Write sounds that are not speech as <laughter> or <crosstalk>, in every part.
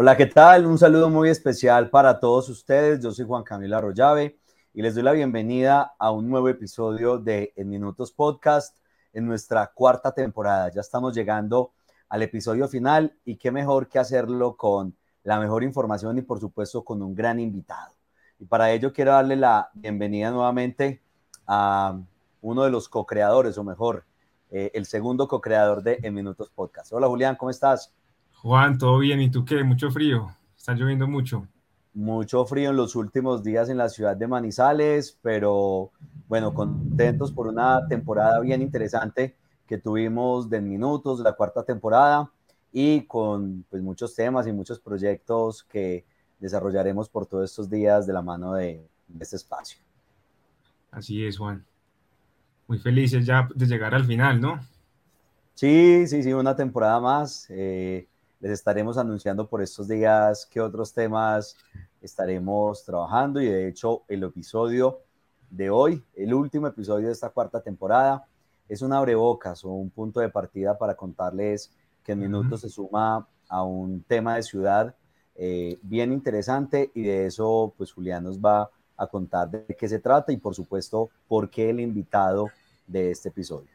Hola, ¿qué tal? Un saludo muy especial para todos ustedes. Yo soy Juan Camilo Arroyave y les doy la bienvenida a un nuevo episodio de En Minutos Podcast en nuestra cuarta temporada. Ya estamos llegando al episodio final y qué mejor que hacerlo con la mejor información y por supuesto con un gran invitado. Y para ello quiero darle la bienvenida nuevamente a uno de los co-creadores, o mejor, eh, el segundo co-creador de En Minutos Podcast. Hola Julián, ¿cómo estás? Juan, todo bien, ¿y tú qué? Mucho frío, está lloviendo mucho. Mucho frío en los últimos días en la ciudad de Manizales, pero bueno, contentos por una temporada bien interesante que tuvimos de minutos, la cuarta temporada, y con pues, muchos temas y muchos proyectos que desarrollaremos por todos estos días de la mano de, este espacio. Así es, Juan. Muy felices ya de llegar al final, ¿no? Sí, sí, sí, una temporada más. Eh, les estaremos anunciando por estos días qué otros temas estaremos trabajando y de hecho el episodio de hoy, el último episodio de esta cuarta temporada, es un abrebocas o un punto de partida para contarles que en minutos se suma a un tema de ciudad eh, bien interesante y de eso pues Julián nos va a contar de qué se trata y por supuesto por qué el invitado de este episodio.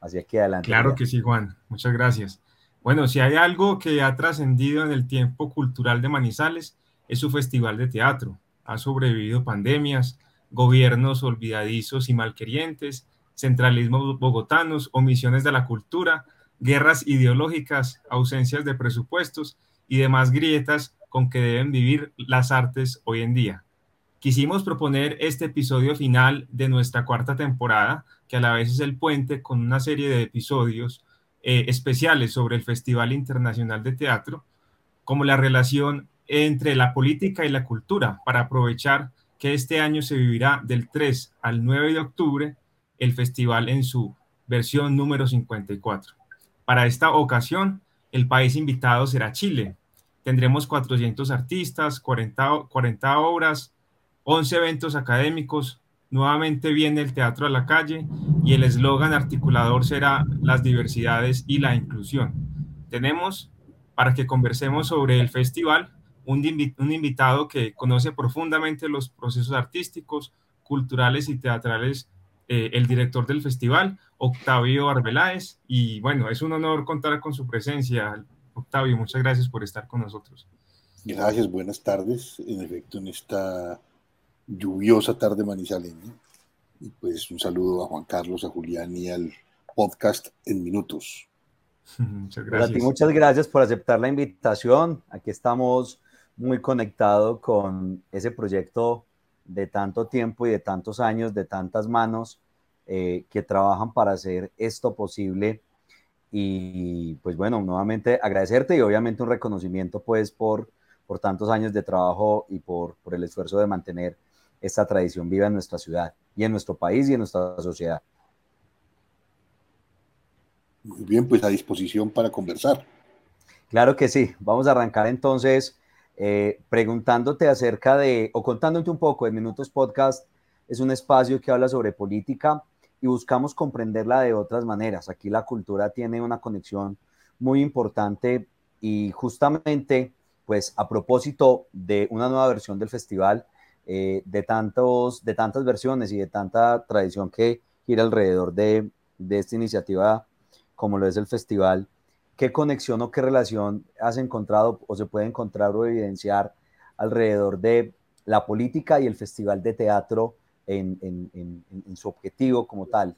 Así que adelante. Claro que sí, Juan. Muchas gracias. Bueno, si hay algo que ha trascendido en el tiempo cultural de Manizales, es su festival de teatro. Ha sobrevivido pandemias, gobiernos olvidadizos y malquerientes, centralismos bogotanos, omisiones de la cultura, guerras ideológicas, ausencias de presupuestos y demás grietas con que deben vivir las artes hoy en día. Quisimos proponer este episodio final de nuestra cuarta temporada, que a la vez es el puente con una serie de episodios eh, especiales sobre el Festival Internacional de Teatro, como la relación entre la política y la cultura, para aprovechar que este año se vivirá del 3 al 9 de octubre el festival en su versión número 54. Para esta ocasión, el país invitado será Chile. Tendremos 400 artistas, 40, 40 obras, 11 eventos académicos, Nuevamente viene el teatro a la calle y el eslogan articulador será las diversidades y la inclusión. Tenemos, para que conversemos sobre el festival, un, invitado que conoce profundamente los procesos artísticos, culturales y teatrales, eh, el director del festival, Octavio Arbeláez. Y bueno, es un honor contar con su presencia. Octavio, muchas gracias por estar con nosotros. Gracias, buenas tardes. En efecto, en esta lluviosa tarde manizaleña. Y pues un saludo a Juan Carlos, a Julián y al podcast en minutos. <laughs> Muchas gracias. muchas gracias por aceptar la invitación. Aquí estamos muy conectados con ese proyecto de tanto tiempo y de tantos años, de tantas manos eh, que trabajan para hacer esto posible. Y pues bueno, nuevamente agradecerte y obviamente un reconocimiento pues por, por tantos años de trabajo y por, por el esfuerzo de mantener esta tradición viva en nuestra ciudad y en nuestro país y en nuestra sociedad. Muy bien, pues a disposición para conversar. Claro que sí. Vamos a arrancar entonces eh, preguntándote acerca de, o contándote un poco, de Minutos Podcast es un espacio que habla sobre política y buscamos comprenderla de otras maneras. Aquí la cultura tiene una conexión muy importante y justamente, pues a propósito de una nueva versión del festival, eh, de, tantos, de tantas versiones y de tanta tradición que gira alrededor de, de esta iniciativa como lo es el festival, ¿qué conexión o qué relación has encontrado o se puede encontrar o evidenciar alrededor de la política y el festival de teatro en, en, en, su objetivo como tal?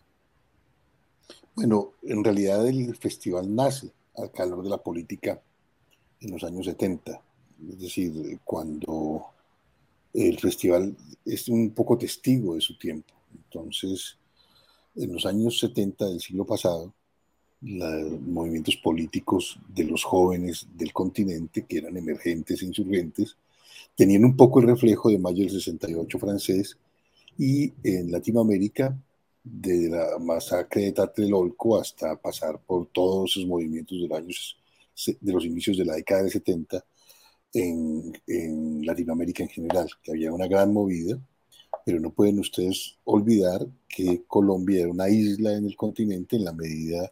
Bueno, en realidad el festival nace al calor de la política en los años 70, es decir, cuando el festival es un poco testigo de su tiempo. Entonces, en los años 70 del siglo pasado, los movimientos políticos de los jóvenes del continente, que eran emergentes e insurgentes, tenían un poco el reflejo de mayo del 68 francés y en Latinoamérica, de la masacre de Tlatelolco hasta pasar por todos esos movimientos de los, años, de los inicios de la década del 70, en, Latinoamérica en general, que había una gran movida, pero no pueden ustedes olvidar que Colombia era una isla en el continente en la medida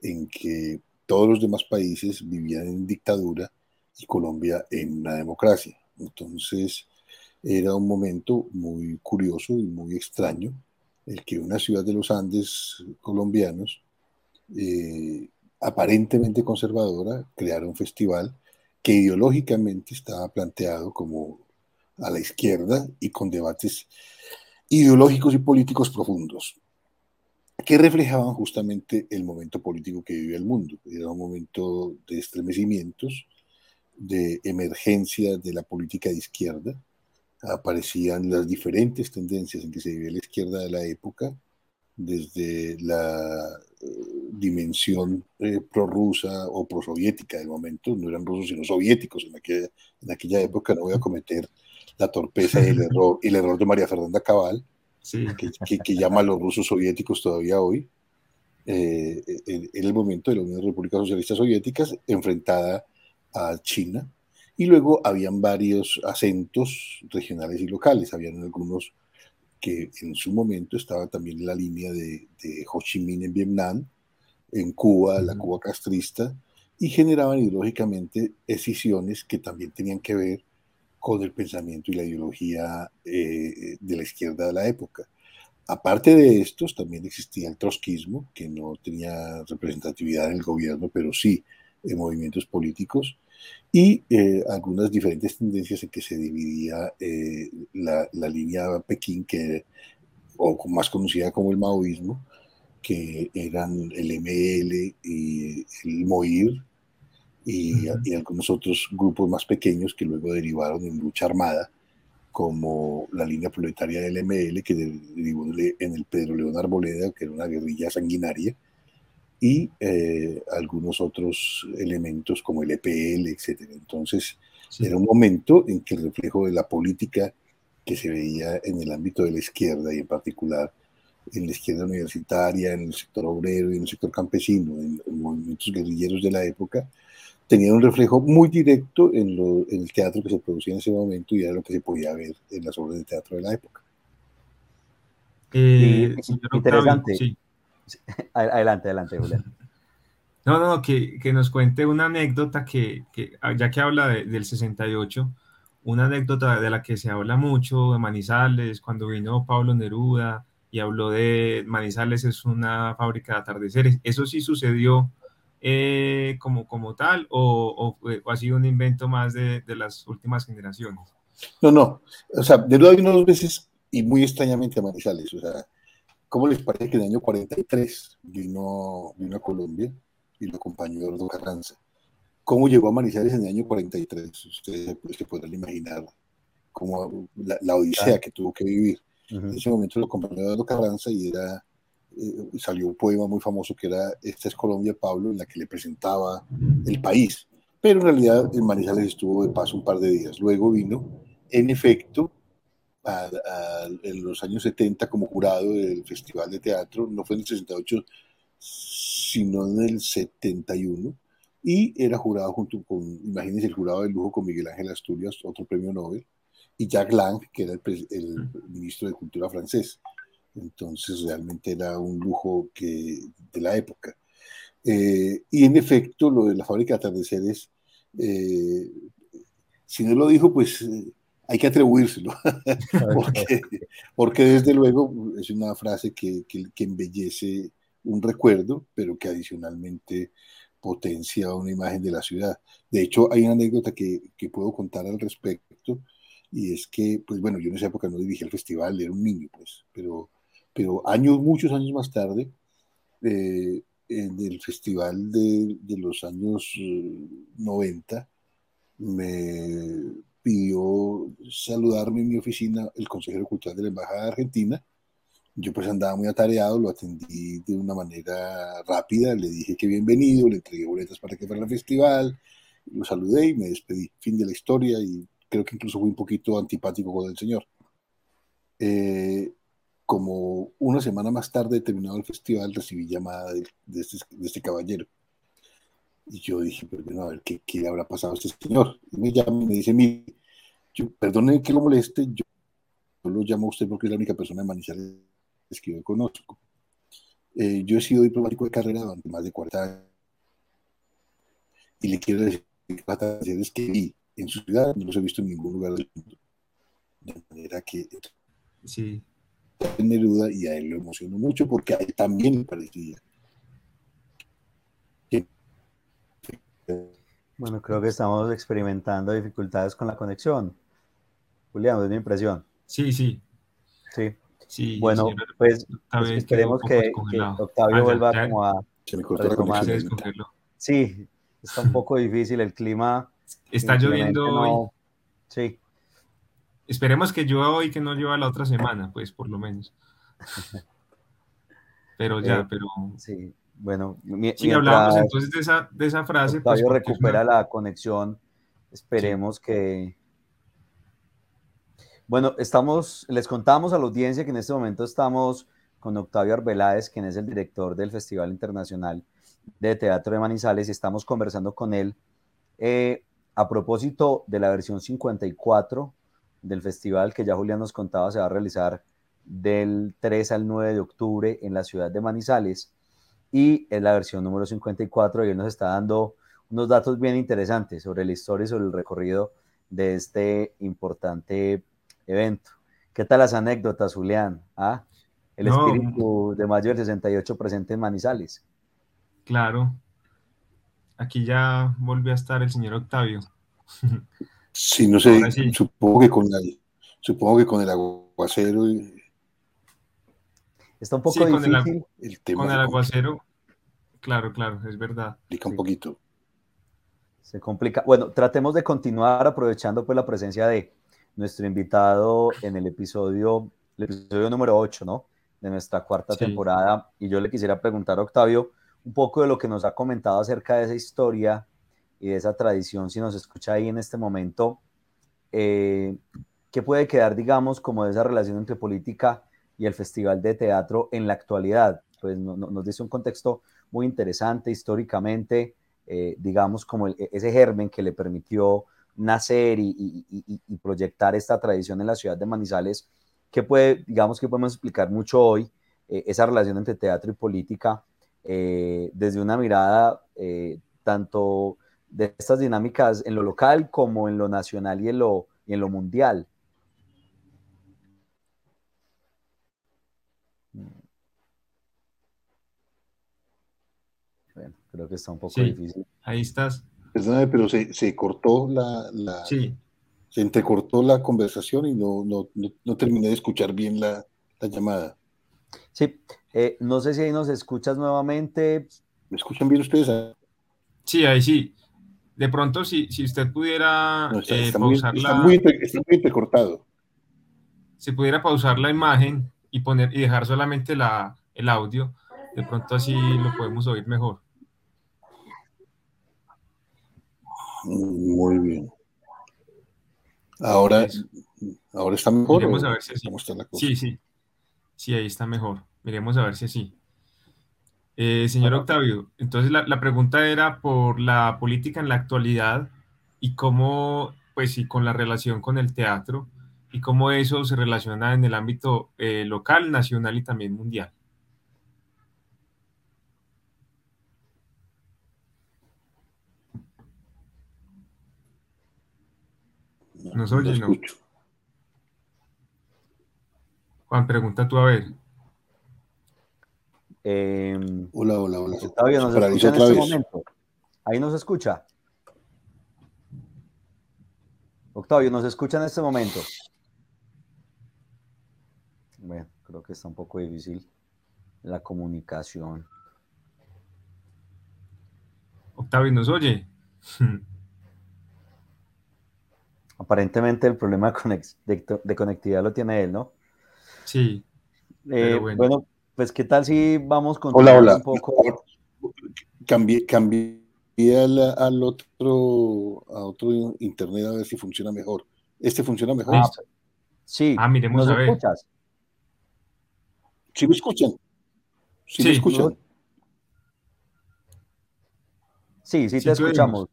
en que todos los demás países vivían en dictadura y Colombia en una democracia. Entonces, era un momento muy curioso y muy extraño el que una ciudad de los Andes colombianos, eh, aparentemente conservadora, creara un festival que ideológicamente estaba planteado como a la izquierda y con debates ideológicos y políticos profundos, que reflejaban justamente el momento político que vivía el mundo. Era un momento de estremecimientos, de emergencia de la política de izquierda, aparecían las diferentes tendencias en que se vivía la izquierda de la época, desde la eh, dimensión eh, prorrusa o prosoviética del momento, no eran rusos sino soviéticos en aquella, en aquella época, no voy a cometer la torpeza y el <laughs> error, el error de María Fernanda Cabal, que, que, llama a los rusos soviéticos todavía hoy, eh, en, en, el momento de la Unión de Repúblicas Socialistas Soviéticas enfrentada a China, y luego habían varios acentos regionales y locales, habían algunos que en su momento estaban también en la línea de, de Ho Chi Minh en Vietnam, en Cuba, la Cuba castrista, y generaban ideológicamente decisiones que también tenían que ver con el pensamiento y la ideología eh, de la izquierda de la época. Aparte de estos, también existía el trotskismo, que no tenía representatividad en el gobierno, pero sí en movimientos políticos, y eh, algunas diferentes tendencias en que se dividía eh, la, la, línea Pekín, que, o más conocida como el maoísmo, que eran el ML y el MOIR, y, y, algunos otros grupos más pequeños que luego derivaron en lucha armada, como la línea proletaria del ML, que derivó en el Pedro León Arboleda, que era una guerrilla sanguinaria, y eh, algunos otros elementos como el EPL, etc. Entonces, era un momento en que el reflejo de la política que se veía en el ámbito de la izquierda y en particular en la izquierda universitaria, en el sector obrero y en el sector campesino, en, los movimientos guerrilleros de la época, tenía un reflejo muy directo en, lo, en, el teatro que se producía en ese momento y era lo que se podía ver en las obras de teatro de la época. Eh, interesante. Sí. <laughs> Adelante, adelante, Julián. <laughs> No, no, que, que nos cuente una anécdota que, que ya que habla de, del 68, una anécdota de la que se habla mucho de Manizales, cuando vino Pablo Neruda y habló de Manizales es una fábrica de atardeceres. ¿Eso sí sucedió eh, como, como tal o, o, ha sido un invento más de, de, las últimas generaciones? No, no. O sea, Neruda vino dos veces y muy extrañamente a Manizales. O sea, ¿Cómo les parece que en el año 43 vino, vino a Colombia y lo acompañó Eduardo Carranza? ¿Cómo llegó a Manizales en el año 43? Ustedes se podrán imaginar como la, la odisea que tuvo que vivir. Uh -huh. En ese momento lo acompañó Eduardo Carranza y era, eh, salió un poema muy famoso que era Esta es Colombia, Pablo, en la que le presentaba el país. Pero en realidad en Manizales estuvo de paso un par de días. Luego vino, en efecto, a, a, en los años 70 como jurado del Festival de Teatro, no fue en el 68, sino en el 71, y era jurado junto con, imagínense, el jurado de lujo con Miguel Ángel Asturias, otro premio Nobel, y Jacques Lang, que era el, el ministro de Cultura francés. Entonces realmente era un lujo que, de la época. Eh, y en efecto, lo de la fábrica de atardeceres, eh, si no lo dijo, pues eh, hay que atribuírselo, <laughs> porque, porque, desde luego es una frase que, que, que, embellece un recuerdo, pero que adicionalmente potencia una imagen de la ciudad. De hecho, hay una anécdota que, que puedo contar al respecto, y es que, pues bueno, yo en esa época no dirigí el festival, era un niño, pues, pero, pero años, muchos años más tarde, eh, en el festival de, de los años 90, eh, me pidió saludarme en mi oficina el consejero cultural de la Embajada de Argentina. Yo pues andaba muy atareado, lo atendí de una manera rápida, le dije que bienvenido, le entregué boletas para que fuera al festival, lo saludé y me despedí. Fin de la historia y creo que incluso fui un poquito antipático con el señor. Eh, como una semana más tarde, terminado el festival, recibí llamada de, de, este, de este caballero. Y yo dije, pero bueno, a ver, ¿qué, qué habrá pasado a este señor? Y me llama y me dice, mire, yo, perdone que lo moleste, yo, yo, lo llamo a usted porque es la única persona de Manizales que yo conozco. Eh, yo he sido diplomático de carrera durante más de 40 años. Y le quiero decir que vi en su ciudad no los he visto en ningún lugar del mundo. De manera que sí. Neruda y a él lo emocionó mucho porque a él también le parecía. Que... Bueno, creo que estamos experimentando dificultades con la conexión. Julián, es mi impresión. Sí, sí. Sí. sí bueno, pues, pues esperemos que, que, Octavio ah, vuelva como a retomar. Sí, está un poco difícil el clima. Está lloviendo no... hoy. Sí. Esperemos que llueva hoy, que no llueva la otra semana, pues por lo menos. <laughs> Pero ya, Eh, pero... Sí, bueno, Sí, mientras hablábamos entonces de esa, de esa frase. pues, Octavio recupera una- la conexión. Esperemos que. Bueno, estamos, les contamos a la audiencia que en este momento estamos con Octavio Arbeláez, quien es el director del Festival Internacional de Teatro de Manizales, y estamos conversando con él eh, a propósito de la versión 54 del festival que ya Julián nos contaba se va a realizar del 3 al 9 de octubre en la ciudad de Manizales y es la versión número 54 y él nos está dando unos datos bien interesantes sobre la historia y sobre el recorrido de este importante evento. ¿Qué tal las anécdotas, Julián? ¿Ah? El No. espíritu de mayo del 68 presente en Manizales. Claro. Aquí ya volvió a estar el señor Octavio. Sí, no <laughs> sé, sí. supongo que con el, supongo que con el aguacero y Está un poco Sí, con el difícil. tema Con el aguacero. Claro, claro, es verdad. complica un Sí. poquito. Se complica. Bueno, tratemos de continuar aprovechando pues la presencia de nuestro invitado en el episodio, el episodio número 8, ¿no? De nuestra cuarta Sí. temporada. Y yo le quisiera preguntar a Octavio un poco de lo que nos ha comentado acerca de esa historia y de esa tradición, si nos escucha ahí en este momento. Eh, ¿Qué puede quedar, digamos, como de esa relación entre política y el Festival de Teatro en la actualidad? Pues no- no- nos dice un contexto muy interesante históricamente, eh, digamos, como ese germen que le permitió nacer y proyectar esta tradición en la ciudad de Manizales, que puede, digamos que podemos explicar mucho hoy, eh, esa relación entre teatro y política, eh, desde una mirada eh, tanto de estas dinámicas en lo local como en lo nacional y en lo, y en lo mundial. Bueno, creo que está un poco Sí. difícil. Ahí estás. Perdóname, pero se, se cortó la, la- Sí, se entrecortó la conversación y no, no, no, no terminé de escuchar bien la, la llamada. Sí, eh, no sé si ahí nos escuchas nuevamente. ¿Me escuchan bien ustedes? Sí, ahí sí. De pronto, si, si usted pudiera No, está, eh, está muy, pausar está la- muy entre- está muy entrecortado. si pudiera pausar la imagen y poner y dejar solamente la, el audio, de pronto así lo podemos oír mejor. Muy bien. Ahora, ahora está mejor. O a ver si así. ¿Cómo está la cosa? Sí, sí. Sí, ahí está mejor. Miremos a ver si así. Eh, señor Octavio, entonces la, la pregunta era por la política en la actualidad y cómo, pues sí, con la relación con el teatro y cómo eso se relaciona en el ámbito eh, local, nacional y también mundial. No, Nos no oye, ¿no? Juan, pregunta tú a ver. Eh, Hola, hola, hola. Octavio, ¿nos escucha en este vez. momento? Ahí nos escucha. Octavio, ¿nos escucha en este momento? Bueno, creo que está un poco difícil la comunicación. Octavio, ¿nos oye? <laughs> Aparentemente el problema de, conectividad lo tiene él, ¿no? Sí, Eh, bueno. bueno. Pues ¿qué tal si vamos con Hola, hola. un poco? Cambié, cambié al, al otro, a otro internet a ver si funciona mejor. Este funciona mejor. Ah. Sí, Ah, miremos ¿nos a ver. escuchas? ¿Sí me escuchan? ¿Sí, me Sí. escuchan? Sí, sí, Sí, te escuchamos.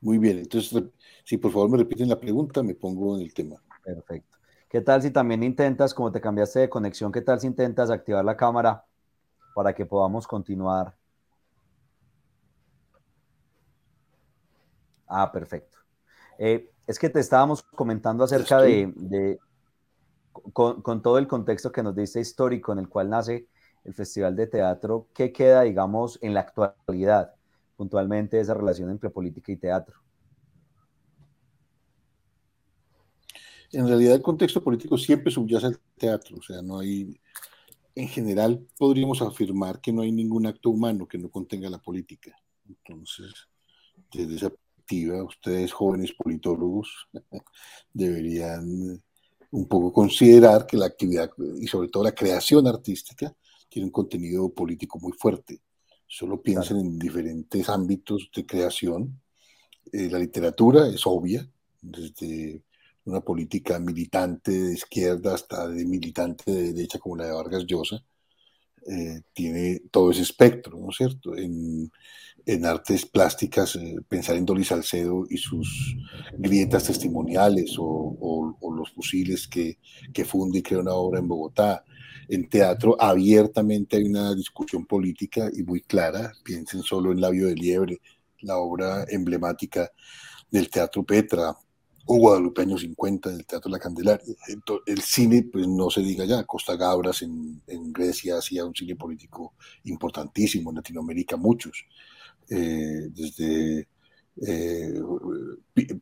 Muy bien. Entonces, si por favor me repiten la pregunta, me pongo en el tema. Perfecto. ¿Qué tal si también intentas, como te cambiaste de conexión, qué tal si intentas activar la cámara para que podamos continuar? Ah, perfecto. Eh, es que te estábamos comentando acerca de, con, todo el contexto que nos diste histórico en el cual nace el Festival de Teatro, ¿qué queda, digamos, en la actualidad, puntualmente esa relación entre política y teatro? En realidad el contexto político siempre subyace al teatro, o sea, no hay, en general podríamos afirmar que no hay ningún acto humano que no contenga la política. Entonces, desde esa perspectiva, ustedes jóvenes politólogos <laughs> deberían un poco considerar que la actividad y sobre todo la creación artística tiene un contenido político muy fuerte. Solo piensen en diferentes ámbitos de creación. Eh, la literatura es obvia, desde una política militante de izquierda hasta de militante de derecha como la de Vargas Llosa, eh, tiene todo ese espectro, ¿no es cierto? En, en artes plásticas, eh, pensar en Dolly Salcedo y sus grietas testimoniales o, o, los fusiles que, que funde y crea una obra en Bogotá. En teatro, abiertamente hay una discusión política y muy clara. Piensen solo en Labio de Liebre, la obra emblemática del Teatro Petra, o Guadalupe años 50 en el Teatro La Candelaria. El cine, pues no se diga ya, Costa Gabras en, en Grecia hacía un cine político importantísimo, en Latinoamérica muchos, eh, desde eh,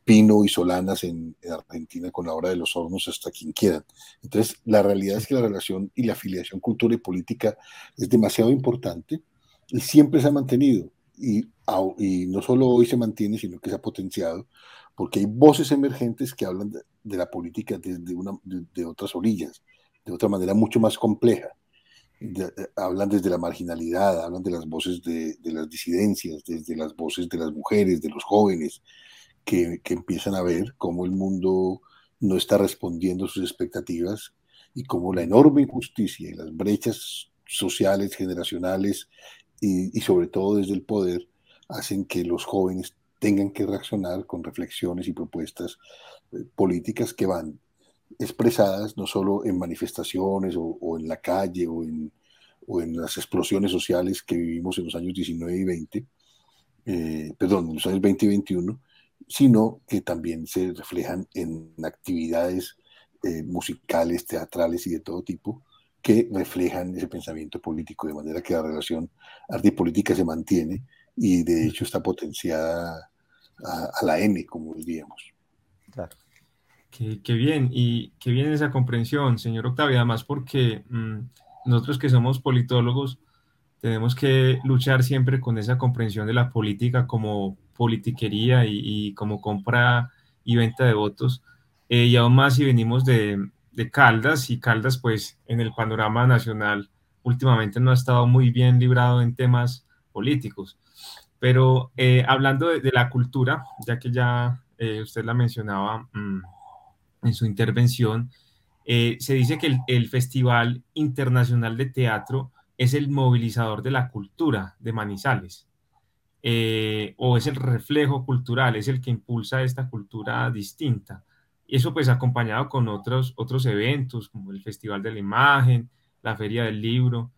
Pino y Solanas en, Argentina con la obra de los hornos hasta quien quieran. Entonces, la realidad es que la relación y la afiliación cultura y política es demasiado importante y siempre se ha mantenido. Y, y no solo hoy se mantiene, sino que se ha potenciado porque hay voces emergentes que hablan de, la política desde una, de, otras orillas, de otra manera mucho más compleja. hablan desde la marginalidad, hablan de las voces de, las disidencias, desde las voces de las mujeres, de los jóvenes, que, que empiezan a ver cómo el mundo no está respondiendo a sus expectativas y cómo la enorme injusticia y las brechas sociales, generacionales y, sobre todo desde el poder hacen que los jóvenes tengan que reaccionar con reflexiones y propuestas eh, políticas que van expresadas no solo en manifestaciones o, en la calle o en, o en, las explosiones sociales que vivimos en los años 19 y 20, eh, perdón, en los años 20 y 21, sino que también se reflejan en actividades eh, musicales, teatrales y de todo tipo que reflejan ese pensamiento político, de manera que la relación arte y política se mantiene y de hecho está potenciada a, la N, como diríamos. Claro. Qué, bien, y qué bien esa comprensión, señor Octavio, además porque mm, nosotros que somos politólogos tenemos que luchar siempre con esa comprensión de la política como politiquería y, como compra y venta de votos, eh, y aún más si venimos de, de Caldas, y Caldas pues en el panorama nacional últimamente no ha estado muy bien librado en temas políticos. Pero eh, hablando de, la cultura, ya que ya eh, usted la mencionaba mm, en su intervención, eh, se dice que el, Festival Internacional de Teatro es el movilizador de la cultura de Manizales, o es el reflejo cultural, es el que impulsa esta cultura distinta. Y eso pues acompañado con otros, otros eventos como el Festival de la Imagen, la Feria del Libro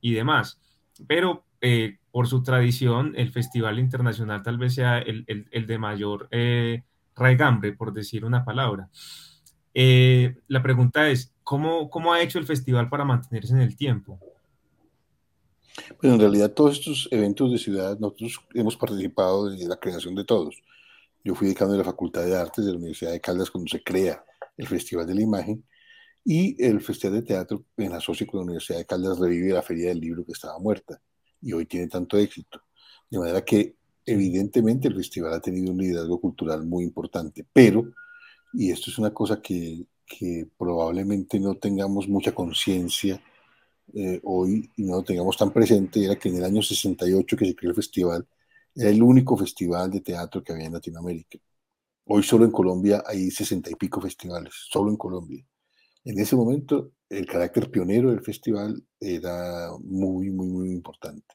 y demás. Pero eh, por su tradición, el Festival Internacional tal vez sea el, de mayor eh, raigambre, por decir una palabra. Eh, la pregunta es, ¿cómo, ¿cómo ha hecho el festival para mantenerse en el tiempo? Pues en realidad todos estos eventos de ciudad, nosotros hemos participado en la creación de todos. Yo fui decano de la Facultad de Artes de la Universidad de Caldas cuando se crea el Festival de la Imagen y el Festival de Teatro en asocio con la Universidad de Caldas revive la Feria del Libro que estaba muerta y hoy tiene tanto éxito. De manera que evidentemente el festival ha tenido un liderazgo cultural muy importante, pero, y esto es una cosa que, que probablemente no tengamos mucha conciencia eh, hoy y no lo tengamos tan presente, era que en el año 68 que se creó el festival, era el único festival de teatro que había en Latinoamérica. Hoy solo en Colombia hay sesenta y pico festivales, solo en Colombia. En ese momento el carácter pionero del festival era muy, muy, muy importante.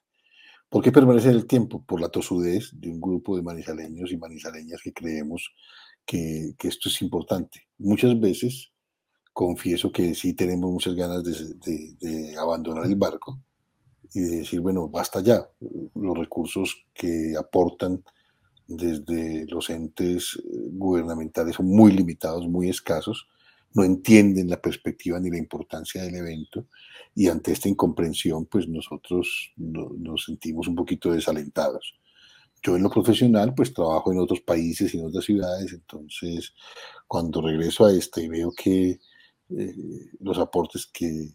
¿Por qué permanece en el tiempo? Por la tosudez de un grupo de manizaleños y manizaleñas que creemos que, esto es importante. Muchas veces confieso que sí tenemos muchas ganas de, abandonar el barco y de decir, bueno, basta ya. Los recursos que aportan desde los entes eh, gubernamentales son muy limitados, muy escasos, no entienden la perspectiva ni la importancia del evento y ante esta incomprensión pues nosotros nos sentimos un poquito desalentados. Yo en lo profesional pues trabajo en otros países y en otras ciudades, entonces cuando regreso a esta y veo que eh, los aportes que,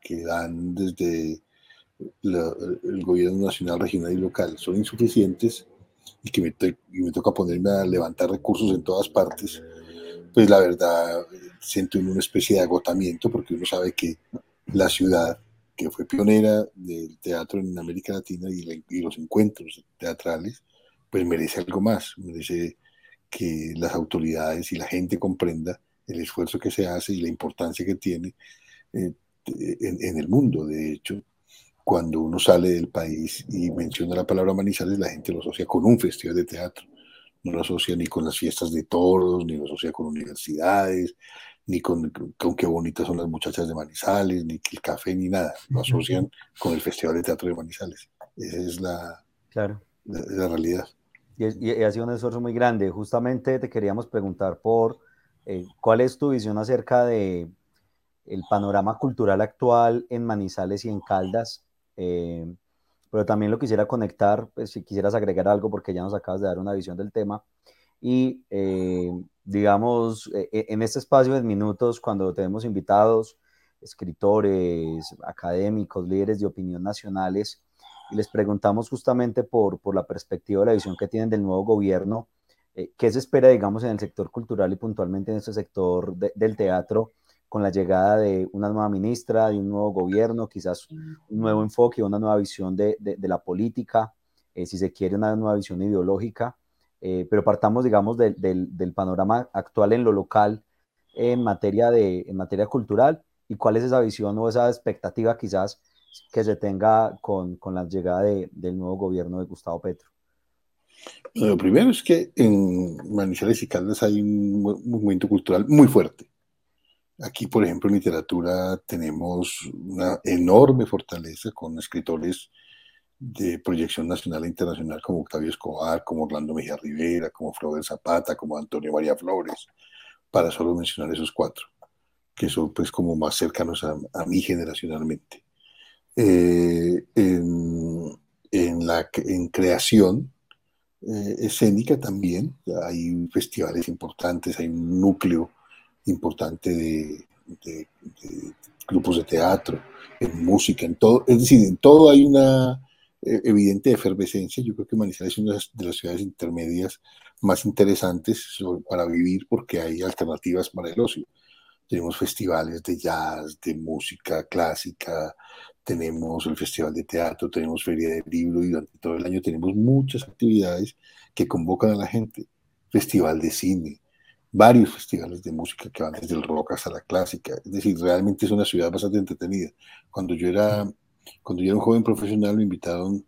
que dan desde el gobierno nacional, regional y local son insuficientes y que me, y me toca ponerme a levantar recursos en todas partes, pues la verdad siento una especie de agotamiento porque uno sabe que la ciudad que fue pionera del teatro en América Latina y, y, los encuentros teatrales, pues merece algo más, merece que las autoridades y la gente comprenda el esfuerzo que se hace y la importancia que tiene eh, en, en, el mundo. De hecho, cuando uno sale del país y menciona la palabra Manizales, la gente lo asocia con un festival de teatro. No lo asocia ni con las fiestas de toros, ni lo asocia con universidades, ni con, con qué bonitas son las muchachas de Manizales, ni el café, ni nada. Lo asocian con el Festival de Teatro de Manizales. Esa es la, claro. la, realidad. Y, y, ha sido un esfuerzo muy grande. Justamente te queríamos preguntar por eh, cuál es tu visión acerca de el panorama cultural actual en Manizales y en Caldas eh, pero también lo quisiera conectar, pues si quisieras agregar algo, porque ya nos acabas de dar una visión del tema. Y eh, digamos, e, e, en este espacio de minutos, cuando tenemos invitados, escritores, académicos, líderes de opinión nacionales, y les preguntamos justamente por, por la perspectiva de la visión que tienen del nuevo gobierno, eh, ¿qué se espera, digamos, en el sector cultural y puntualmente en este sector del teatro? Con la llegada de una nueva ministra, de un nuevo gobierno, quizás un nuevo enfoque, una nueva visión de, de, la política, eh, si se quiere una nueva visión ideológica, eh, pero partamos, digamos, del, del, panorama actual en lo local en materia, de, en materia cultural y cuál es esa visión o esa expectativa quizás que se tenga con, con la llegada de, del nuevo gobierno de Gustavo Petro. Lo primero es que en Manizales y Caldas hay un movimiento cultural muy fuerte Aquí, por ejemplo, en literatura tenemos una enorme fortaleza con escritores de proyección nacional e internacional como Octavio Escobar, como Orlando Mejía Rivera, como Flores Zapata, como Antonio María Flores, para solo mencionar esos cuatro, que son pues como más cercanos a, mí generacionalmente. Eh, en creación eh, escénica también hay festivales importantes, hay un núcleo importante de, grupos de teatro, en música, en todo, es decir, en todo hay una eh, evidente efervescencia. Yo creo que Manizales es una de las ciudades intermedias más interesantes para vivir porque hay alternativas para el ocio. Tenemos festivales de jazz, de música clásica, tenemos el festival de teatro, tenemos feria de libro y durante todo el año tenemos muchas actividades que convocan a la gente. Festival de cine, varios festivales de música que van desde el rock hasta la clásica. Es decir, realmente es una ciudad bastante entretenida. Cuando yo era, cuando yo era un joven profesional, me invitaron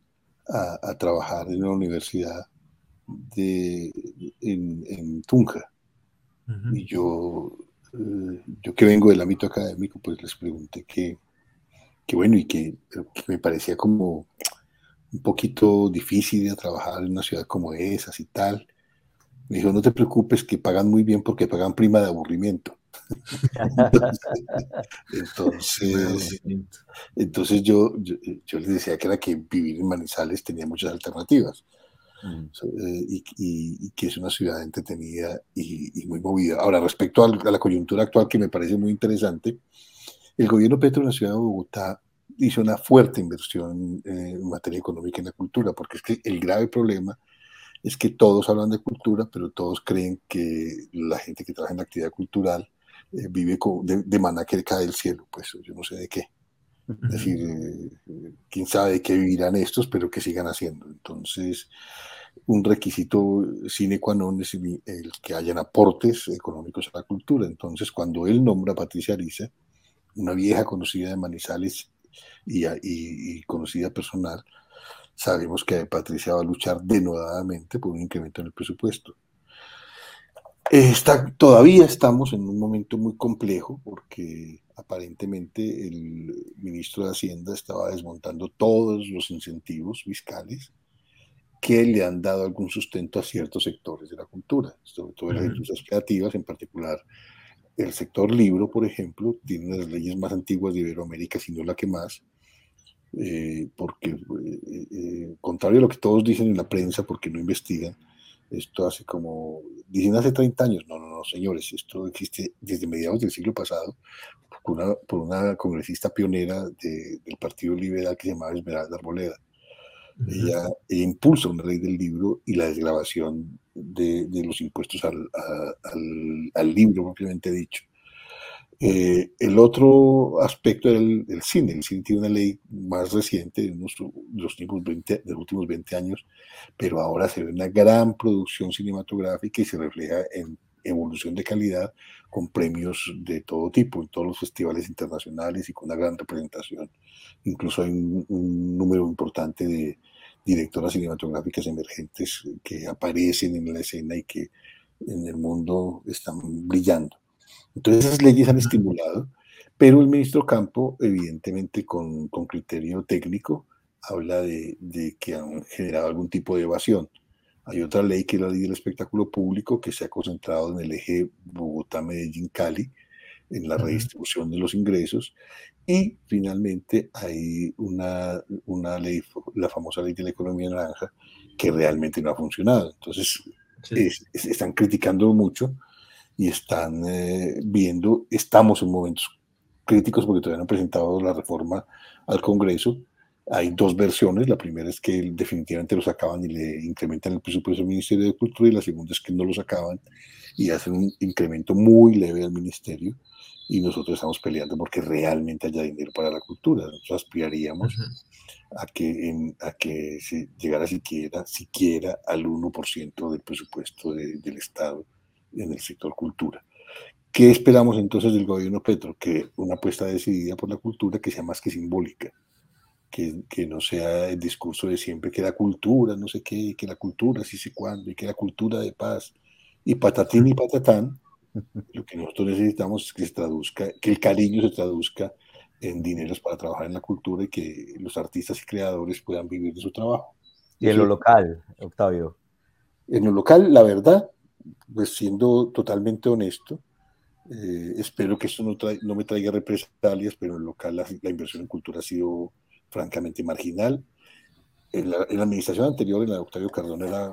a, trabajar en una universidad de, en, Tunja. Y yo, eh, yo que vengo del ámbito académico, pues les pregunté que, que bueno, y que, que, me parecía como un poquito difícil de trabajar en una ciudad como esa y tal. Me dijo, no te preocupes, que pagan muy bien porque pagan prima de aburrimiento. <laughs> entonces, entonces yo, yo, les decía que era que vivir en Manizales tenía muchas alternativas mm. eh, y, que es una ciudad entretenida y, muy movida. Ahora, respecto a, la coyuntura actual que me parece muy interesante, el gobierno Petro en la ciudad de Bogotá hizo una fuerte inversión en materia económica y en la cultura, porque es que el grave problema es que todos hablan de cultura, pero todos creen que la gente que trabaja en la actividad cultural eh, vive de, de maná que cae del cielo, pues yo no sé de qué. Es decir, eh, quién sabe de qué vivirán estos, pero que sigan haciendo. Entonces, un requisito sine qua non es el que hayan aportes económicos a la cultura. Entonces, cuando él nombra a Patricia Ariza, una vieja conocida de Manizales y, y conocida personal, sabemos que Patricia va a luchar denodadamente por un incremento en el presupuesto. Está, todavía estamos en un momento muy complejo porque aparentemente el ministro de Hacienda estaba desmontando todos los incentivos fiscales que le han dado algún sustento a ciertos sectores de la cultura, sobre todo las industrias creativas, en particular el sector libro, por ejemplo, tiene las leyes más antiguas de Iberoamérica, si no la que más, eh, porque, eh, eh, contrario a lo que todos dicen en la prensa, porque no investigan, esto hace como, dicen hace 30 años, no, no, no, señores, esto existe desde mediados del siglo pasado por una, por una congresista pionera del Partido Liberal que se llamaba Esmeralda Arboleda. ella, impulsa una ley del libro y la desgrabación de, de los impuestos al, al, al, libro propiamente dicho. Eh, el otro aspecto era el, cine. El cine tiene una ley más reciente, de, los, últimos 20, de los últimos 20 años, pero ahora se ve una gran producción cinematográfica y se refleja en evolución de calidad con premios de todo tipo en todos los festivales internacionales y con una gran representación. Incluso hay un, un número importante de directoras cinematográficas emergentes que aparecen en la escena y que en el mundo están brillando. Entonces esas leyes han estimulado, pero el ministro Campo, evidentemente con, con criterio técnico, habla de, de, que han generado algún tipo de evasión. Hay otra ley que es la ley del espectáculo público que se ha concentrado en el eje Bogotá-Medellín-Cali, en la redistribución de los ingresos. Y finalmente hay una, una ley, la famosa ley de la economía naranja, que realmente no ha funcionado. Entonces, están criticando mucho y están eh, viendo, estamos en momentos críticos porque todavía no han presentado la reforma al Congreso. Hay dos versiones. La primera es que definitivamente lo sacaban y le incrementan el presupuesto del Ministerio de Cultura y la segunda es que no lo sacaban y hacen un incremento muy leve al ministerio y nosotros estamos peleando porque realmente haya dinero para la cultura. Nosotros aspiraríamos a que, en, a que se llegara siquiera, siquiera al 1% del presupuesto del Estado en el sector cultura. ¿Qué esperamos entonces del gobierno Petro? Que una apuesta decidida por la cultura que sea más que simbólica, que, que, no sea el discurso de siempre que la cultura, no sé qué, que la cultura sí sé cuándo, y que la cultura de paz, y patatín y patatán, <laughs> lo que nosotros necesitamos es que se traduzca, que el cariño se traduzca en dineros para trabajar en la cultura y que los artistas y creadores puedan vivir de su trabajo. Y en lo local, Octavio. En lo local, la verdad, pues siendo totalmente honesto, eh, espero que esto no, no, me traiga represalias, pero en local la, inversión en cultura ha sido francamente marginal. En la, administración anterior, en la de Octavio Cardona, era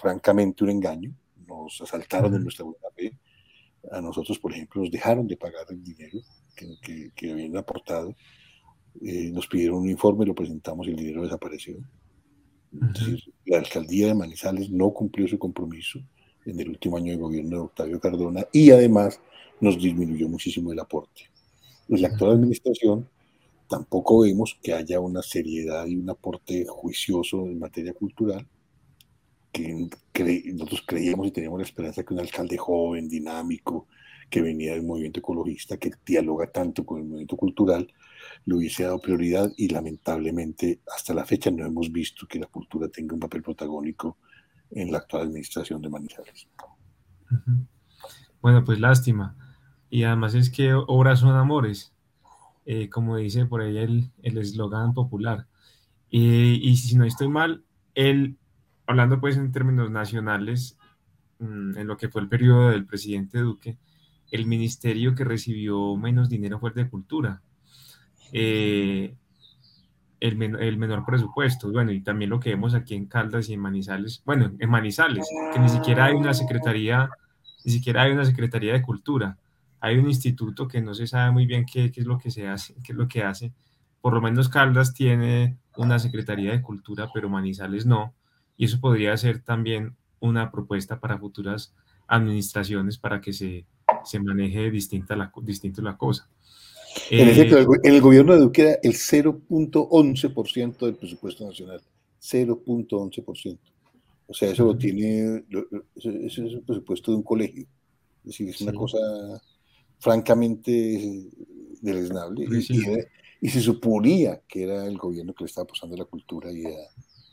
francamente un engaño. Nos asaltaron en nuestra buena fe. A nosotros, por ejemplo, nos dejaron de pagar el dinero que, que, habían aportado. Eh, nos pidieron un informe, lo presentamos y el dinero desapareció. la alcaldía de Manizales no cumplió su compromiso en el último año de gobierno de Octavio Cardona y además nos disminuyó muchísimo el aporte. En la actual administración tampoco vemos que haya una seriedad y un aporte juicioso en materia cultural, que nosotros creíamos y teníamos la esperanza que un alcalde joven, dinámico, que venía del movimiento ecologista, que dialoga tanto con el movimiento cultural, le hubiese dado prioridad y lamentablemente hasta la fecha no hemos visto que la cultura tenga un papel protagónico en la actual administración de Manizales. Bueno, pues lástima. Y además es que obras son amores, eh, como dice por ahí el eslogan popular. y si no estoy mal, él, hablando pues en términos nacionales, mm, en lo que fue el periodo del presidente Duque, el ministerio que recibió menos dinero fue el de cultura. Eh, el, menor presupuesto. Bueno, y también lo que vemos aquí en Caldas y en Manizales, bueno, en Manizales, que ni siquiera hay una secretaría, ni siquiera hay una secretaría de cultura. Hay un instituto que no se sabe muy bien qué, qué es lo que se hace, qué es lo que hace. Por lo menos Caldas tiene una secretaría de cultura, pero Manizales no. Y eso podría ser también una propuesta para futuras administraciones para que se, se maneje distinta la, distinto la cosa. En, eh, en el gobierno de Duque era el 0.11% del presupuesto nacional. 0.11%. O sea, eso lo tiene, eso es el presupuesto de un colegio. Es decir, es una cosa francamente deleznable. Y, se suponía que era el gobierno que le estaba apostando a la cultura y a,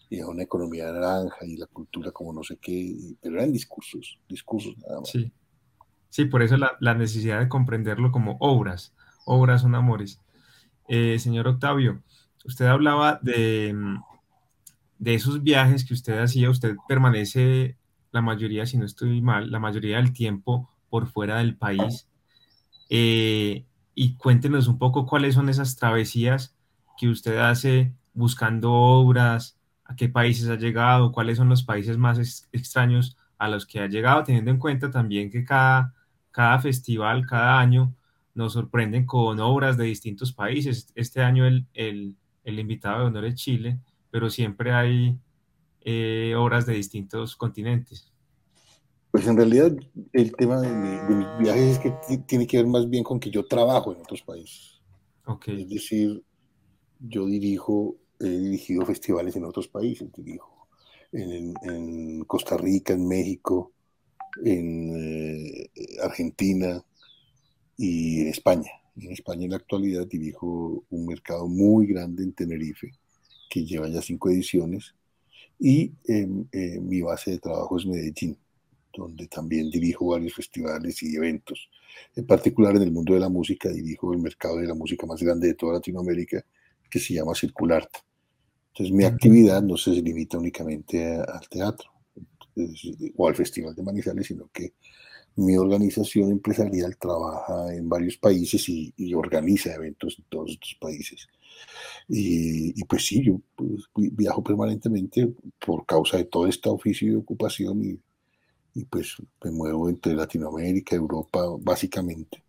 y a, una economía naranja y la cultura como no sé qué, pero eran discursos, discursos nada más. Sí, sí por eso la, la necesidad de comprenderlo como obras obras son amores. Eh, señor Octavio, usted hablaba de, de esos viajes que usted hacía, usted permanece la mayoría, si no estoy mal, la mayoría del tiempo por fuera del país. Eh, y cuéntenos un poco cuáles son esas travesías que usted hace buscando obras, a qué países ha llegado, cuáles son los países más extraños a los que ha llegado, teniendo en cuenta también que cada, cada festival, cada año, nos sorprenden con obras de distintos países. Este año el, el, el invitado de honor es Chile, pero siempre hay eh, obras de distintos continentes. Pues en realidad el tema de, mis viajes es que tiene que ver más bien con que yo trabajo en otros países. Okay. Es decir, yo dirijo, he dirigido festivales en otros países, dirijo en, Costa Rica, en México, en eh, Argentina y España. En España en la actualidad dirijo un mercado muy grande en Tenerife, que lleva ya cinco ediciones, y em, eh, mi base de trabajo es Medellín, donde también dirijo varios festivales y eventos. En particular en el mundo de la música dirijo el mercado de la música más grande de toda Latinoamérica, que se llama Circularte. Entonces mi actividad no se limita únicamente al teatro o al Festival de Manizales, sino que mi organización empresarial trabaja en varios países y, organiza eventos en todos estos países. Y, pues sí, yo pues, viajo permanentemente por causa de todo este oficio de ocupación y, y pues me muevo entre Latinoamérica, Europa, básicamente.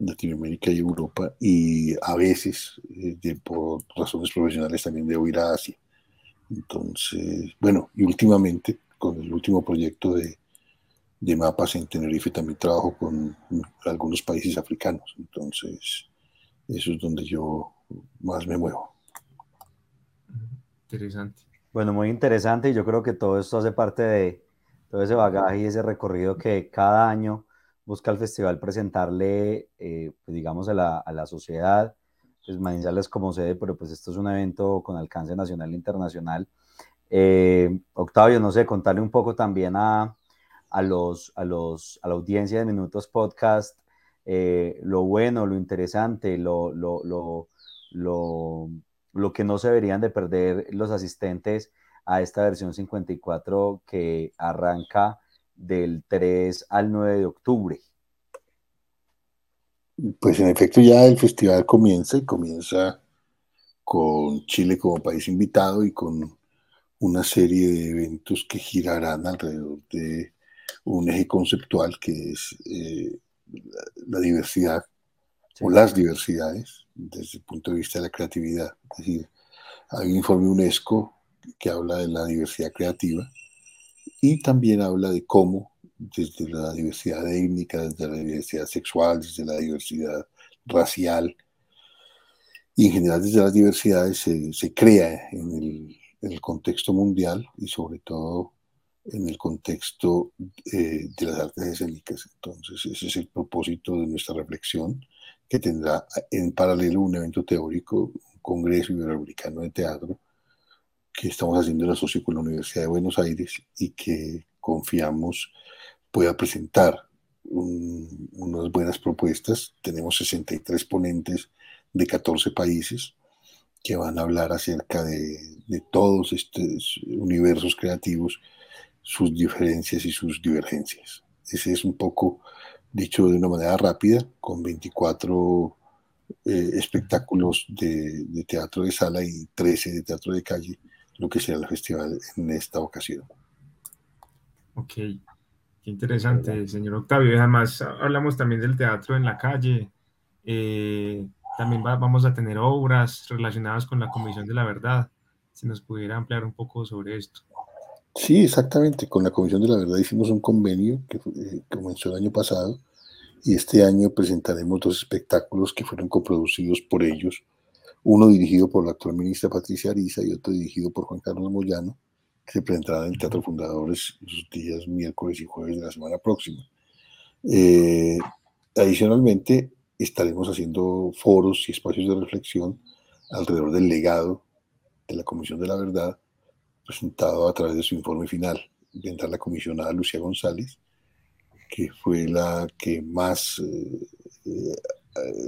Latinoamérica y Europa y a veces eh, por razones profesionales también debo ir a Asia. Entonces, bueno, y últimamente con el último proyecto de, de mapas en Tenerife también trabajo con algunos países africanos. Entonces, eso es donde yo más me muevo. Interesante. Bueno, muy interesante y yo creo que todo esto hace parte de todo ese bagaje y ese recorrido que cada año busca el festival presentarle, eh, pues, digamos, a la, a la sociedad, pues Manizales como sede, pero pues esto es un evento con alcance nacional e internacional. Eh, Octavio, no sé, contarle un poco también a, a, los, a, los, a la audiencia de Minutos Podcast eh, lo bueno, lo interesante, lo, lo, lo, lo, lo que no se deberían de perder los asistentes a esta versión 54 que arranca del 3 al 9 de octubre. Pues en efecto ya el festival comienza y comienza con Chile como país invitado y con una serie de eventos que girarán alrededor de un eje conceptual que es eh, la, diversidad o las diversidades desde el punto de vista de la creatividad. Es decir, hay un informe UNESCO que habla de la diversidad creativa y también habla de cómo desde la diversidad étnica, desde la diversidad sexual, desde la diversidad racial y en general desde las diversidades se, crea en el, contexto mundial y sobre todo en el contexto eh, de las artes escénicas. Entonces ese es el propósito de nuestra reflexión que tendrá en paralelo un evento teórico, un congreso iberoamericano de teatro, que estamos haciendo en asocio con la Universidad de Buenos Aires y que confiamos pueda presentar unas buenas propuestas. Tenemos 63 ponentes de 14 países que van a hablar acerca de, de todos estos universos creativos, sus diferencias y sus divergencias. Ese es un poco dicho de una manera rápida, con 24 eh, espectáculos de, teatro de sala y 13 de teatro de calle lo que será el festival en esta ocasión. Ok, qué interesante, señor Octavio. Además hablamos también del teatro en la calle. Eh, también vamos a tener obras relacionadas con la Comisión de la Verdad. Si nos pudiera ampliar un poco sobre esto. Sí, exactamente. Con la Comisión de la Verdad hicimos un convenio que eh, comenzó el año pasado y este año presentaremos dos espectáculos que fueron coproducidos por ellos uno dirigido por la actual ministra Patricia Ariza y otro dirigido por Juan Carlos Moyano, que se presentará en el Teatro Fundadores los días miércoles y jueves de la semana próxima. Eh, adicionalmente, estaremos haciendo foros y espacios de reflexión alrededor del legado de la Comisión de la Verdad, presentado a través de su informe final. Vendrá la comisionada Lucía González, que fue la que más eh, eh,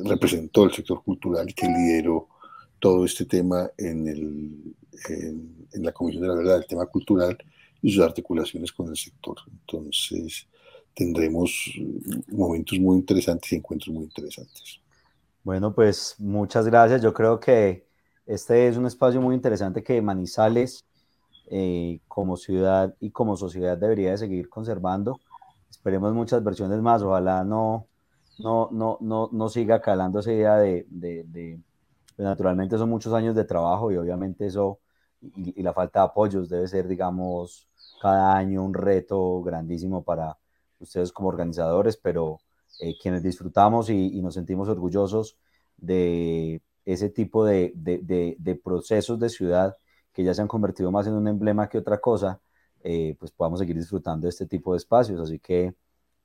representó el sector cultural y que lideró todo este tema en el, en, la Comisión de la Verdad del tema cultural y sus articulaciones con el sector. Entonces, tendremos momentos muy interesantes y encuentros muy interesantes. Bueno, pues muchas gracias. Yo creo que este es un espacio muy interesante que Manizales eh, como ciudad y como sociedad debería de seguir conservando. Esperemos muchas versiones más. Ojalá no, no, no, no, no siga calando esa idea de, de, pues, naturalmente son muchos años de trabajo y obviamente eso y, la falta de apoyos debe ser, digamos, cada año un reto grandísimo para ustedes como organizadores, pero eh, quienes disfrutamos y, y, nos sentimos orgullosos de ese tipo de, de, de, procesos de ciudad ya se han convertido más en un emblema que otra cosa, eh, pues podamos seguir disfrutando de este tipo de espacios. Así que,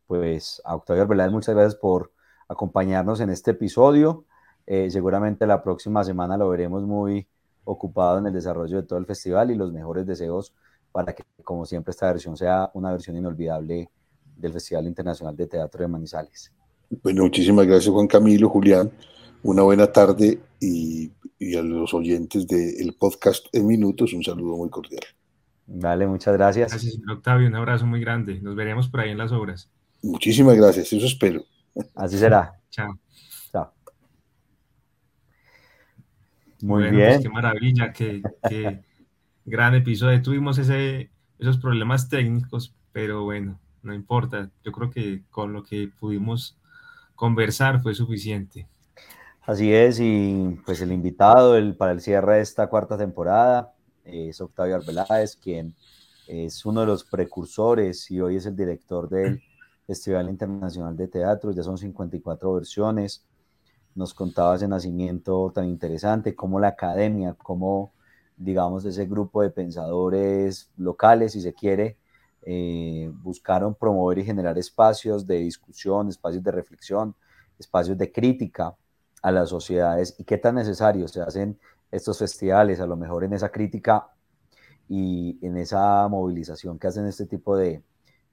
pues, a Octavio Arbeláez, muchas gracias por acompañarnos en este episodio. Eh, seguramente la próxima semana lo veremos muy ocupado en el desarrollo de todo el festival y los mejores deseos para que, como siempre, esta versión sea una versión inolvidable del Festival Internacional de Teatro de Manizales. Bueno, muchísimas gracias Juan Camilo, Julián. Una buena tarde y, y a los oyentes del podcast en minutos un saludo muy cordial. Vale, muchas gracias. Gracias, Octavio. Un abrazo muy grande. Nos veremos por ahí en las obras. Muchísimas gracias, eso espero. Así será. Chao. Chao. Muy pues, bien. qué maravilla, qué, qué gran episodio. Tuvimos ese, esos problemas técnicos, pero bueno, no importa. Yo creo que con lo que pudimos conversar fue suficiente. Así es, y pues el invitado para el cierre de esta cuarta temporada es Octavio Arbeláez, quien es uno de los precursores y hoy es el director del Festival Internacional de Teatro, ya son 54 versiones. Nos contaba ese nacimiento tan interesante, como la academia, como digamos ese grupo de pensadores locales, si se quiere, eh, buscaron promover y generar espacios de discusión, espacios de reflexión, espacios de crítica a las sociedades y qué tan necesarios se hacen estos festivales, a lo mejor en esa crítica y en esa movilización que hacen este tipo de,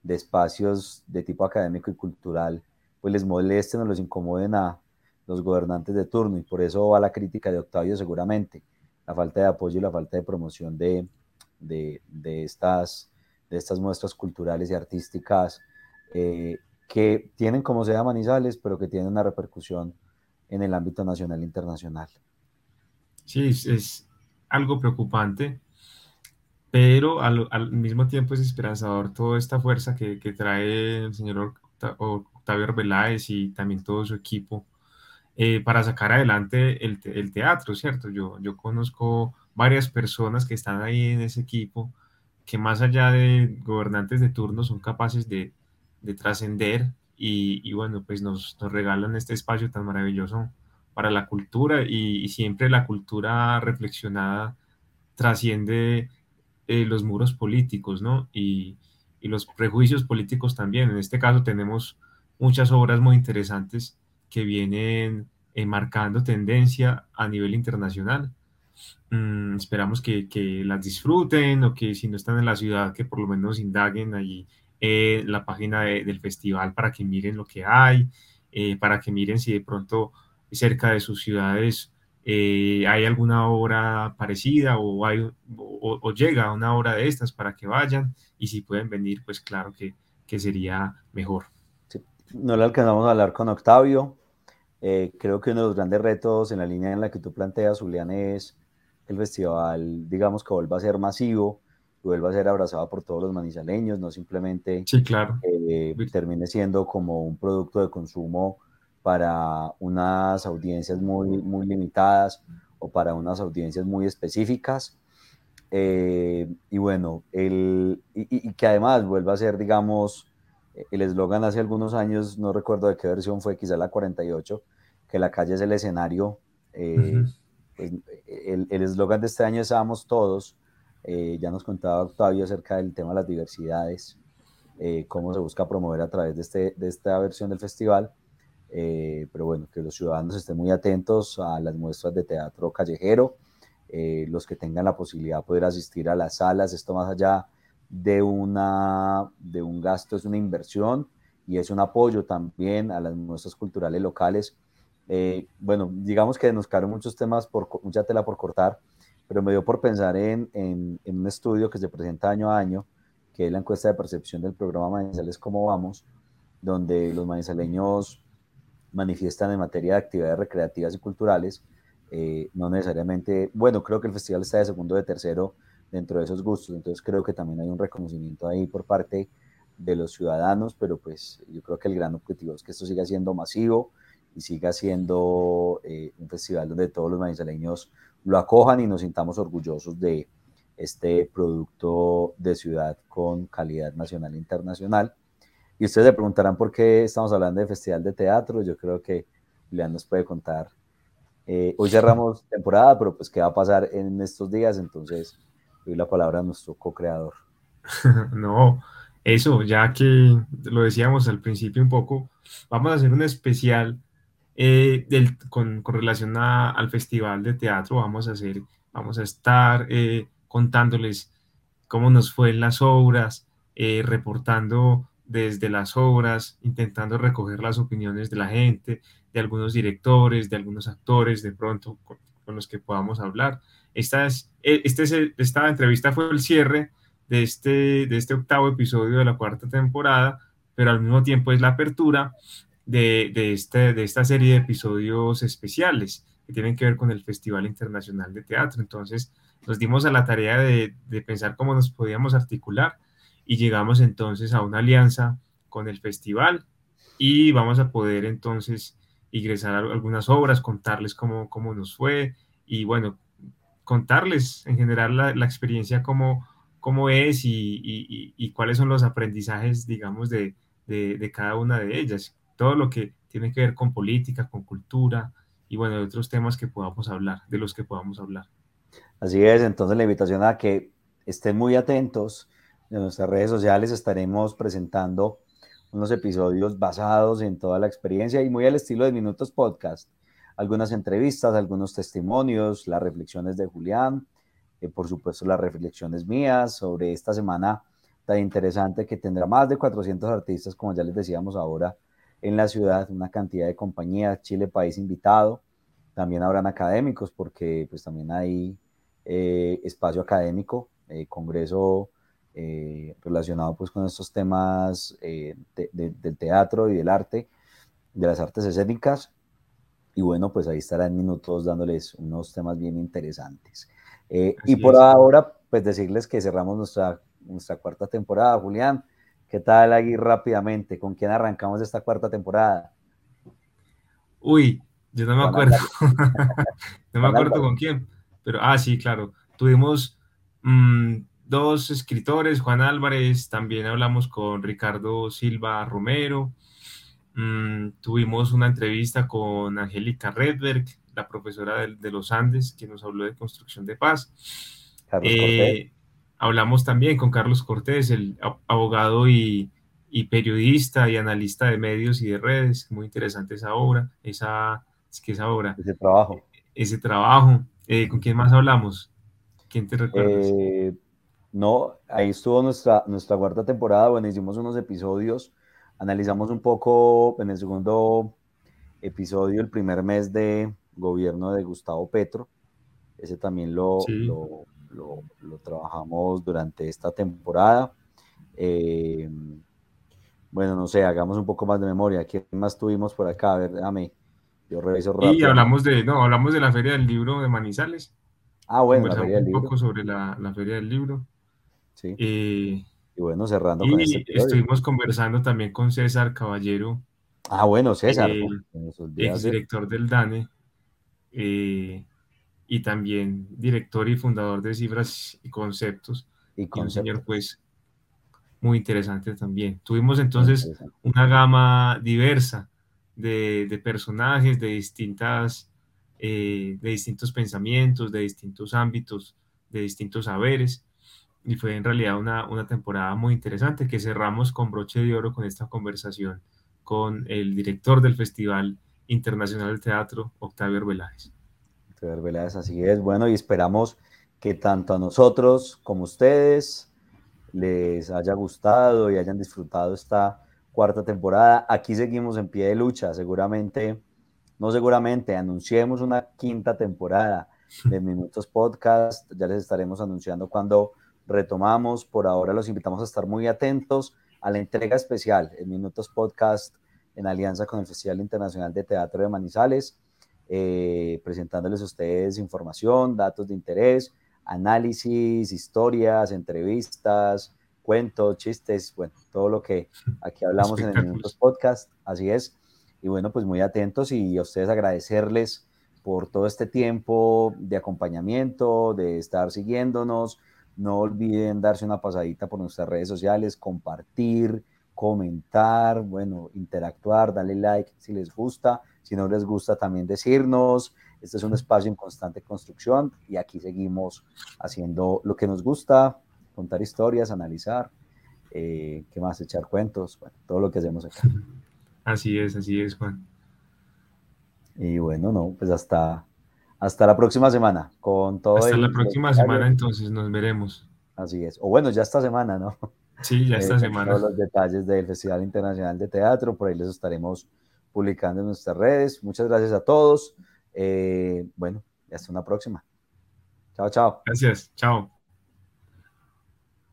de espacios de tipo académico y cultural, pues les molesten o los incomoden a los gobernantes de turno. Y por eso va la crítica de Octavio seguramente, la falta de apoyo y la falta de promoción de, de, de estas, de estas muestras culturales y artísticas eh, que tienen como sea Manizales, pero que tienen una repercusión en el ámbito nacional e internacional. Sí, es, algo preocupante, pero al, mismo tiempo es esperanzador toda esta fuerza que, trae el señor Octavio Arbeláez y también todo su equipo eh, para sacar adelante el, teatro, ¿cierto? Yo, yo conozco varias personas que están ahí en ese equipo que más allá de gobernantes de turno son capaces de, de trascender y, bueno, pues nos, nos, regalan este espacio tan maravilloso para la cultura y, siempre la cultura reflexionada trasciende eh, los muros políticos, ¿no? Y, y, los prejuicios políticos también. En este caso tenemos muchas obras muy interesantes que vienen eh, marcando tendencia a nivel internacional. Mm, esperamos que, que, las disfruten o que si no están en la ciudad, que por lo menos indaguen allí eh, la página del festival para que miren lo que hay, eh, para que miren si de pronto cerca de sus ciudades eh, hay alguna obra parecida o, llega una obra de estas para que vayan y si pueden venir, pues claro que, que sería mejor. No le alcanzamos a hablar con Octavio. creo que uno de los grandes retos en la línea en la que tú planteas, Julián, es el festival, digamos que vuelva a ser masivo, vuelva a ser abrazado por todos los manizaleños, no simplemente sí, claro. Eh, termine siendo como un producto de consumo para unas audiencias muy, muy limitadas o para unas audiencias muy específicas. Eh, y bueno, el, y, que además vuelva a ser, digamos, el eslogan hace algunos años, no recuerdo de qué versión fue, quizá la 48, que la calle es el escenario. Eh, pues, el eslogan de este año es Amos Todos, eh, ya nos contaba Octavio acerca del tema de las diversidades, eh, cómo se busca promover a través de, este, de esta versión del festival. Eh, pero bueno, que los ciudadanos estén muy atentos a las muestras de teatro callejero, los que tengan la posibilidad de poder asistir a las salas, esto más allá de, una, de un gasto, es una inversión y es un apoyo también a las muestras culturales locales. bueno, digamos que nos quedaron muchos temas, por, mucha tela por cortar, pero me dio por pensar en, en, un estudio que se presenta año a año, que es la encuesta de percepción del programa Manizales Cómo Vamos, donde los manizaleños manifiestan en materia de actividades recreativas y culturales, eh, no necesariamente, bueno, creo que el festival está de segundo o de tercero dentro de esos gustos, entonces creo que también hay un reconocimiento ahí por parte de los ciudadanos, pero pues yo creo que el gran objetivo es que esto siga siendo masivo y siga siendo eh, un festival donde todos los manizaleños lo acojan y nos sintamos orgullosos de este producto de ciudad con calidad nacional e internacional. Y ustedes se preguntarán por qué estamos hablando de festival de teatro. Yo creo que Julián nos puede contar. Eh, hoy cerramos <laughs> temporada, pero pues qué va a pasar en estos días, entonces doy la palabra a nuestro co-creador. <laughs> no, eso, ya que lo decíamos al principio un poco, vamos a hacer un especial eh, con, relación al festival de teatro, vamos a hacer, vamos a estar eh, contándoles cómo nos fue en las obras, eh, reportando desde las obras, intentando recoger las opiniones de la gente, de algunos directores, de algunos actores, de pronto con, los que podamos hablar. Esta, es, este esta entrevista fue el cierre de este, de este octavo episodio de la cuarta temporada, pero al mismo tiempo es la apertura de, de, este, de esta serie de episodios especiales que tienen que ver con el Festival Internacional de Teatro. Entonces, nos dimos a la tarea de, de pensar cómo nos podíamos articular y llegamos entonces a una alianza con el festival y vamos a poder entonces ingresar a algunas obras, contarles cómo, cómo nos fue y bueno, contarles en general la, la experiencia cómo, cómo es y, y, cuáles son los aprendizajes, digamos, de, de, cada una de ellas todo lo que tiene que ver con política, con cultura y bueno, de otros temas que podamos hablar, de los que podamos hablar. Así es, entonces la invitación a que estén muy atentos. En nuestras redes sociales estaremos presentando unos episodios basados en toda la experiencia y muy al estilo de Minutos Podcast. Algunas entrevistas, algunos testimonios, las reflexiones de Julián, eh, por supuesto las reflexiones mías sobre esta semana tan interesante que tendrá más de 400 artistas, como ya les decíamos ahora, en la ciudad, una cantidad de compañías, Chile País invitado, también habrán académicos porque pues también hay eh, espacio académico, eh, congreso eh, relacionado pues con estos temas del teatro y del arte, de las artes escénicas. Y bueno, pues ahí estarán minutos dándoles unos temas bien interesantes. y por ahora, pues decirles que cerramos nuestra, nuestra cuarta temporada, Julián. ¿Qué tal ahí rápidamente? ¿Con quién arrancamos esta cuarta temporada? Uy, yo no me acuerdo. <laughs> no me acuerdo con quién. Pero, ah, sí, claro. Tuvimos mm, dos escritores, Juan Álvarez, también hablamos con Ricardo Silva Romero. Mm, tuvimos una entrevista con Angélica Redberg, la profesora de, los Andes, que nos habló de construcción de paz. Carlos eh, Hablamos también con Carlos Cortés, el abogado y, periodista y analista de medios y de redes. Muy interesante esa obra, esa, es que esa obra. Ese trabajo. Ese trabajo. Eh, ¿Con quién más hablamos? ¿Quién te recuerdas? Eh, no, ahí estuvo nuestra, nuestra cuarta temporada. Bueno, hicimos unos episodios. Analizamos un poco en el segundo episodio, el primer mes de gobierno de Gustavo Petro. Ese también lo, lo lo, trabajamos durante esta temporada. Eh, bueno, no sé, hagamos un poco más de memoria. ¿Quién más tuvimos por acá? A ver, déjame. Yo reviso rápido. Y hablamos de, no, hablamos de la Feria del Libro de Manizales. Ah, bueno, la Feria del Libro. Un poco sobre la, la, Feria del Libro. Sí. Eh, y bueno, cerrando y con este estuvimos conversando también con César Caballero. Ah, bueno, César. Eh, ex director del DANE. Eh, y también director y fundador de Cifras y Conceptos. Y, un señor, pues, muy interesante también. Tuvimos entonces una gama diversa de, de personajes, de distintas, eh, de distintos pensamientos, de distintos ámbitos, de distintos saberes. Y fue en realidad una, una temporada muy interesante que cerramos con broche de oro con esta conversación con el director del Festival Internacional de Teatro, Octavio Arbeláez. Veláez, así es. Bueno, y esperamos que tanto a nosotros como a ustedes les haya gustado y hayan disfrutado esta cuarta temporada. Aquí seguimos en pie de lucha, seguramente, no seguramente, anunciemos una quinta temporada. de <laughs> Minutos Podcast. Ya les estaremos anunciando cuando retomamos. Por ahora los invitamos a estar muy atentos a la entrega especial en Minutos Podcast en alianza con el Festival Internacional de Teatro de Manizales, eh, presentándoles a ustedes información, datos de interés, análisis, historias, entrevistas, cuentos, chistes, bueno, todo lo que <laughs> aquí hablamos en el Minutos Podcast, así es. Y bueno, pues muy atentos y a ustedes agradecerles por todo este tiempo de acompañamiento, de estar siguiéndonos. No olviden darse una pasadita por nuestras redes sociales, compartir, comentar, bueno, interactuar, darle like si les gusta, si no les gusta también decirnos. Este es un espacio en constante construcción y aquí seguimos haciendo lo que nos gusta, contar historias, analizar, eh, ¿qué más? Echar cuentos, bueno, todo lo que hacemos acá. <laughs> Así es, así es, Juan. Y bueno, no, pues hasta, hasta la próxima semana. Con todo hasta la próxima semana entonces nos veremos. Así es. O bueno, ya esta semana, ¿no? Sí, ya esta eh, semana. Todos los detalles del Festival Internacional de Teatro, por ahí les estaremos publicando en nuestras redes. Muchas gracias a todos. Eh, bueno, hasta una próxima. Chao, chao. Gracias, chao.